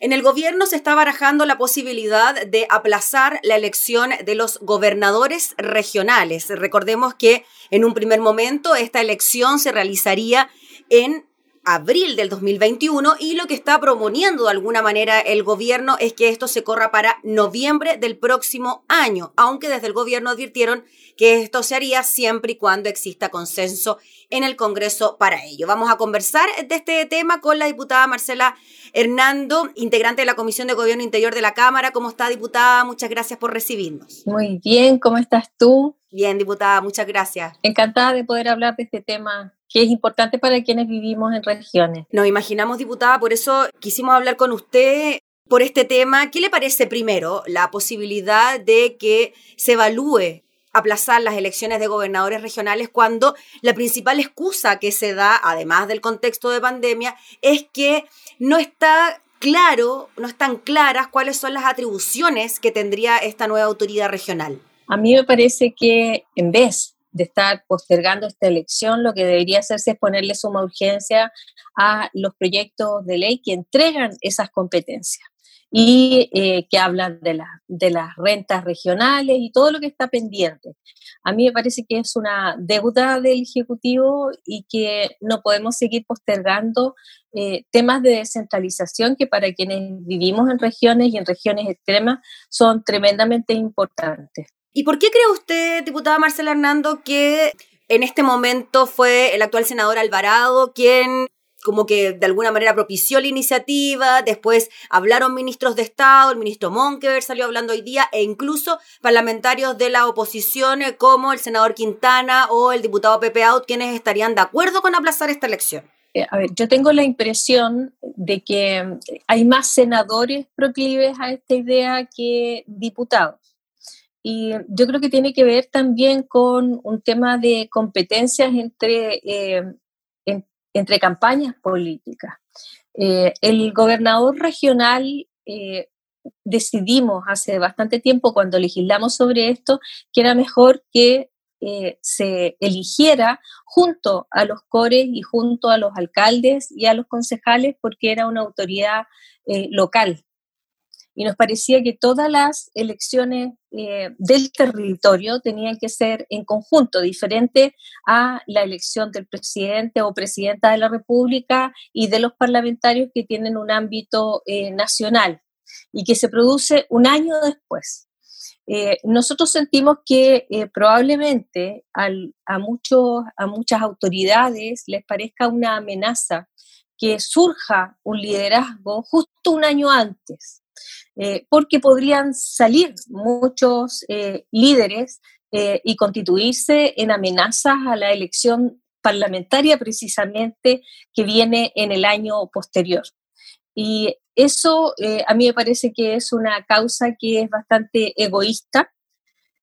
En el gobierno se está barajando la posibilidad de aplazar la elección de los gobernadores regionales. Recordemos que en un primer momento esta elección se realizaría en abril del 2021 y lo que está proponiendo de alguna manera el gobierno es que esto se corra para noviembre del próximo año, aunque desde el gobierno advirtieron que esto se haría siempre y cuando exista consenso en el Congreso para ello. Vamos a conversar de este tema con la diputada Marcela Hernando, integrante de la Comisión de Gobierno Interior de la Cámara. ¿Cómo está, diputada? Muchas gracias por recibirnos. Muy bien, ¿cómo estás tú? Bien, diputada, muchas gracias. Encantada de poder hablar de este tema que es importante para quienes vivimos en regiones. Nos imaginamos, diputada, por eso quisimos hablar con usted por este tema. ¿Qué le parece primero la posibilidad de que se evalúe aplazar las elecciones de gobernadores regionales cuando la principal excusa que se da, además del contexto de pandemia, es que no está claro, no están claras cuáles son las atribuciones que tendría esta nueva autoridad regional. A mí me parece que en vez de estar postergando esta elección, lo que debería hacerse es ponerle suma urgencia a los proyectos de ley que entregan esas competencias y eh, que hablan de, de las rentas regionales y todo lo que está pendiente. A mí me parece que es una deuda del Ejecutivo y que no podemos seguir postergando eh, temas de descentralización que para quienes vivimos en regiones y en regiones extremas son tremendamente importantes. ¿Y por qué cree usted, diputada Marcela Hernando, que en este momento fue el actual senador Alvarado quien como que de alguna manera propició la iniciativa, después hablaron ministros de Estado, el ministro Monkever salió hablando hoy día, e incluso parlamentarios de la oposición eh, como el senador Quintana o el diputado Pepe Out, quienes estarían de acuerdo con aplazar esta elección. Eh, a ver, yo tengo la impresión de que hay más senadores proclives a esta idea que diputados. Y yo creo que tiene que ver también con un tema de competencias entre, eh, entre campañas políticas. Eh, el gobernador regional eh, decidimos hace bastante tiempo, cuando legislamos sobre esto, que era mejor que se eligiera junto a los cores y junto a los alcaldes y a los concejales porque era una autoridad local y nos parecía que todas las elecciones eh, del territorio tenían que ser en conjunto, diferente a la elección del presidente o presidenta de la República y de los parlamentarios que tienen un ámbito eh, nacional y que se produce un año después. Eh, nosotros sentimos que probablemente a, muchos, a muchas autoridades les parezca una amenaza que surja un liderazgo justo un año antes eh, porque podrían salir muchos eh, líderes eh, y constituirse en amenazas a la elección parlamentaria precisamente que viene en el año posterior. Y eso a mí me parece que es una causa que es bastante egoísta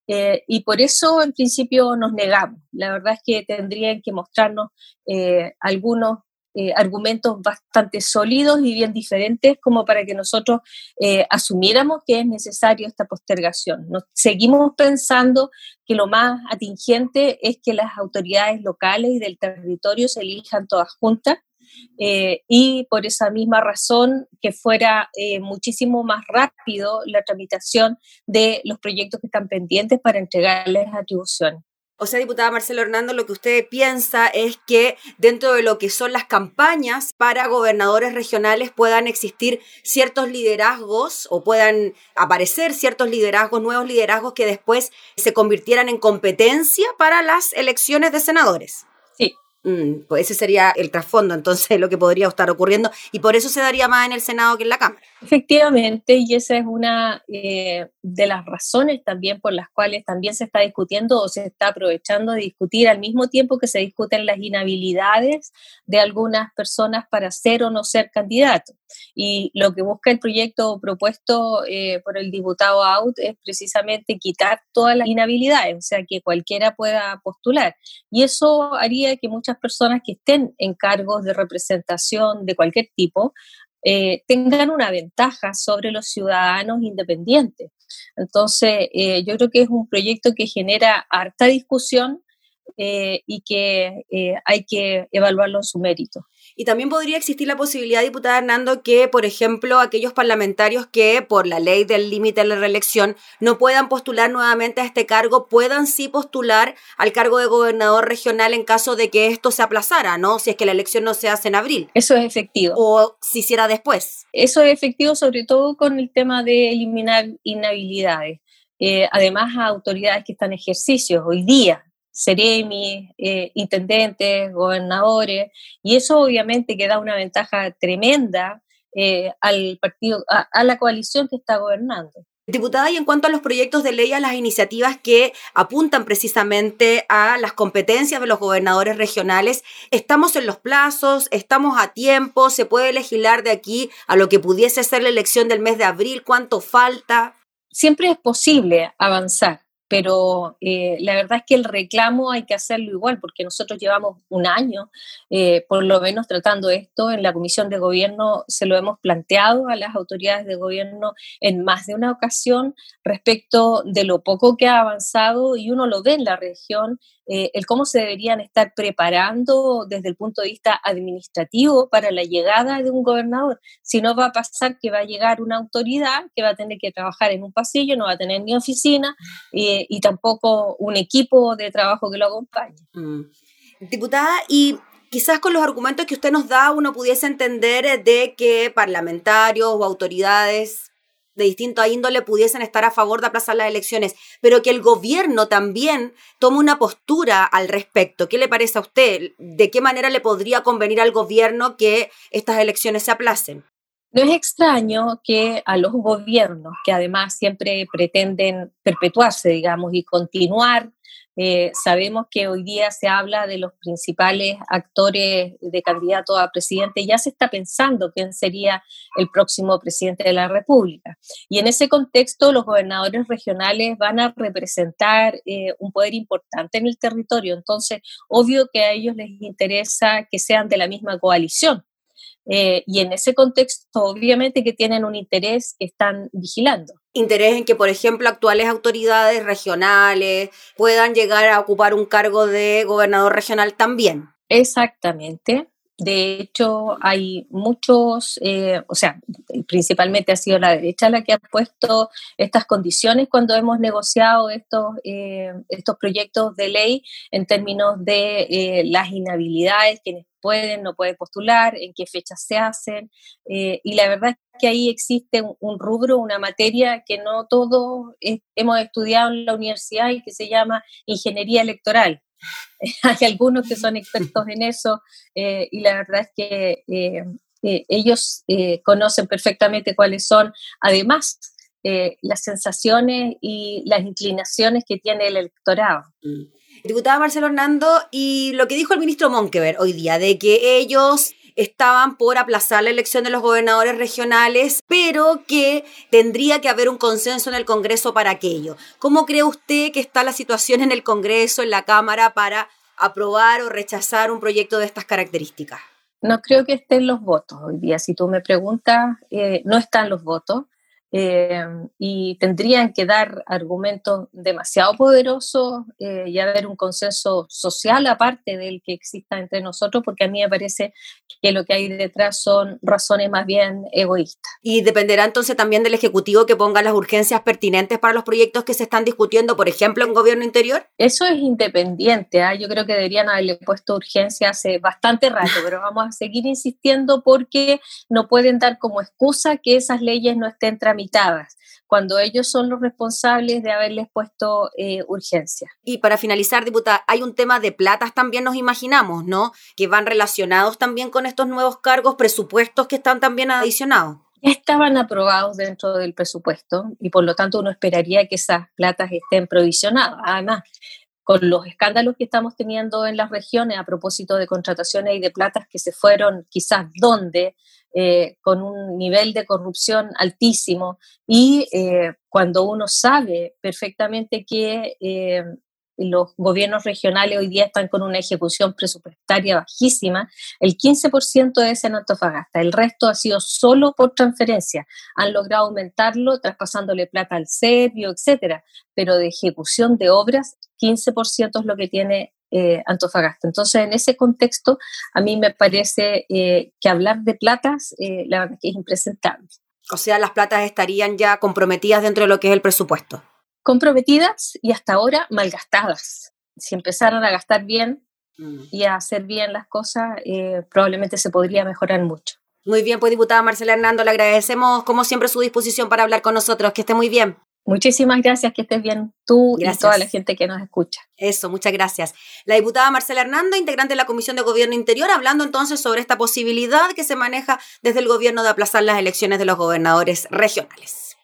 y por eso en principio nos negamos. La verdad es que tendrían que mostrarnos algunos eh, argumentos bastante sólidos y bien diferentes como para que nosotros eh, asumiéramos que es necesario esta postergación. Nos, seguimos pensando que lo más atingente es que las autoridades locales y del territorio se elijan todas juntas eh, y por esa misma razón que fuera muchísimo más rápido la tramitación de los proyectos que están pendientes para entregarles atribuciones. O sea, diputada Marcelo Hernando, lo que usted piensa es que dentro de lo que son las campañas para gobernadores regionales puedan existir ciertos liderazgos o puedan aparecer ciertos liderazgos, nuevos liderazgos que después se convirtieran en competencia para las elecciones de senadores. Mm, pues ese sería el trasfondo, entonces, lo que podría estar ocurriendo, y por eso se daría más en el Senado que en la Cámara. Efectivamente, y esa es una eh, de las razones también por las cuales también se está discutiendo o se está aprovechando de discutir al mismo tiempo que se discuten las inhabilidades de algunas personas para ser o no ser candidatos. Y lo que busca el proyecto propuesto eh, por el diputado Out es precisamente quitar todas las inhabilidades, o sea, que cualquiera pueda postular. Y eso haría que muchas personas que estén en cargos de representación de cualquier tipo eh, tengan una ventaja sobre los ciudadanos independientes. Entonces, eh, yo creo que es un proyecto que genera harta discusión y que hay que evaluarlo en su mérito. Y también podría existir la posibilidad, diputada Hernando, que, por ejemplo, aquellos parlamentarios que por la ley del límite de la reelección no puedan postular nuevamente a este cargo, puedan sí postular al cargo de gobernador regional en caso de que esto se aplazara, ¿no? Si es que la elección no se hace en abril. Eso es efectivo. O si hiciera después. Eso es efectivo sobre todo con el tema de eliminar inhabilidades. Eh, además, a autoridades que están en ejercicio hoy día, seremi, eh, intendentes, gobernadores, y eso obviamente que da una ventaja tremenda eh, al partido, a, la coalición que está gobernando. Diputada, y en cuanto a los proyectos de ley, a las iniciativas que apuntan precisamente a las competencias de los gobernadores regionales, ¿estamos en los plazos? ¿Estamos a tiempo? ¿Se puede legislar de aquí a lo que pudiese ser la elección del mes de abril? ¿Cuánto falta? Siempre es posible avanzar pero eh, la verdad es que el reclamo hay que hacerlo igual, porque nosotros llevamos un año, eh, por lo menos tratando esto, en la Comisión de Gobierno se lo hemos planteado a las autoridades de gobierno en más de una ocasión respecto de lo poco que ha avanzado y uno lo ve en la región eh, el cómo se deberían estar preparando desde el punto de vista administrativo para la llegada de un gobernador. Si no va a pasar que va a llegar una autoridad que va a tener que trabajar en un pasillo, no va a tener ni oficina eh, y tampoco un equipo de trabajo que lo acompañe. Mm. Diputada, y quizás con los argumentos que usted nos da uno pudiese entender de que parlamentarios o autoridades de distinta índole pudiesen estar a favor de aplazar las elecciones, pero que el gobierno también tome una postura al respecto. ¿Qué le parece a usted? ¿De qué manera le podría convenir al gobierno que estas elecciones se aplacen? No es extraño que a los gobiernos, que además siempre pretenden perpetuarse, digamos, y continuar eh, sabemos que hoy día se habla de los principales actores de candidato a presidente. Ya se está pensando quién sería el próximo presidente de la República. Y en ese contexto, los gobernadores regionales van a representar eh, un poder importante en el territorio. Entonces, obvio que a ellos les interesa que sean de la misma coalición. Eh, y en ese contexto, obviamente que tienen un interés que están vigilando. Interés en que, por ejemplo, actuales autoridades regionales puedan llegar a ocupar un cargo de gobernador regional también. Exactamente. De hecho, hay muchos, eh, o sea, principalmente ha sido la derecha la que ha puesto estas condiciones cuando hemos negociado estos, eh, estos proyectos de ley en términos de las inhabilidades, quienes pueden, no pueden postular, en qué fechas se hacen. Eh, y la verdad es que ahí existe un, rubro, una materia que no todos hemos estudiado en la universidad y que se llama ingeniería electoral. Hay algunos que son expertos en eso eh, y la verdad es que eh, ellos conocen perfectamente cuáles son, además, las sensaciones y las inclinaciones que tiene el electorado. Mm. Diputada Marcelo Hernando, y lo que dijo el ministro Monkever hoy día, de que ellos estaban por aplazar la elección de los gobernadores regionales, pero que tendría que haber un consenso en el Congreso para aquello. ¿Cómo cree usted que está la situación en el Congreso, en la Cámara, para aprobar o rechazar un proyecto de estas características? No creo que estén los votos hoy día. Si tú me preguntas, eh, no están los votos. Eh, y tendrían que dar argumentos demasiado poderosos eh, y haber un consenso social aparte del que exista entre nosotros, porque a mí me parece que lo que hay detrás son razones más bien egoístas. Y dependerá entonces también del Ejecutivo que ponga las urgencias pertinentes para los proyectos que se están discutiendo, por ejemplo, en gobierno interior. Eso es independiente, ¿ah? yo creo que deberían haberle puesto urgencia hace bastante rato, pero vamos a seguir insistiendo porque no pueden dar como excusa que esas leyes no estén tramitadas cuando ellos son los responsables de haberles puesto eh, urgencia. Y para finalizar, diputada, hay un tema de platas también nos imaginamos, ¿no? Que van relacionados también con estos nuevos cargos, presupuestos que están también adicionados. Estaban aprobados dentro del presupuesto y por lo tanto uno esperaría que esas platas estén provisionadas. Además, con los escándalos que estamos teniendo en las regiones a propósito de contrataciones y de platas que se fueron quizás donde, eh, con un nivel de corrupción altísimo y eh, cuando uno sabe perfectamente que eh, los gobiernos regionales hoy día están con una ejecución presupuestaria bajísima, el 15% es en Antofagasta, el resto ha sido solo por transferencia. Han logrado aumentarlo traspasándole plata al serbio, etcétera, pero de ejecución de obras, 15% es lo que tiene eh, Antofagasta. Entonces, en ese contexto, a mí me parece eh, que hablar de platas, eh, la verdad que es impresentable. O sea, las platas estarían ya comprometidas dentro de lo que es el presupuesto. Comprometidas y hasta ahora malgastadas. Si empezaran a gastar bien mm. y a hacer bien las cosas, probablemente se podría mejorar mucho. Muy bien, pues diputada Marcela Hernando, le agradecemos como siempre su disposición para hablar con nosotros. Que esté muy bien. Muchísimas gracias, que estés bien tú y toda la gente que nos escucha. Eso, muchas gracias. La diputada Marcela Hernando, integrante de la Comisión de Gobierno Interior, hablando entonces sobre esta posibilidad que se maneja desde el gobierno de aplazar las elecciones de los gobernadores regionales.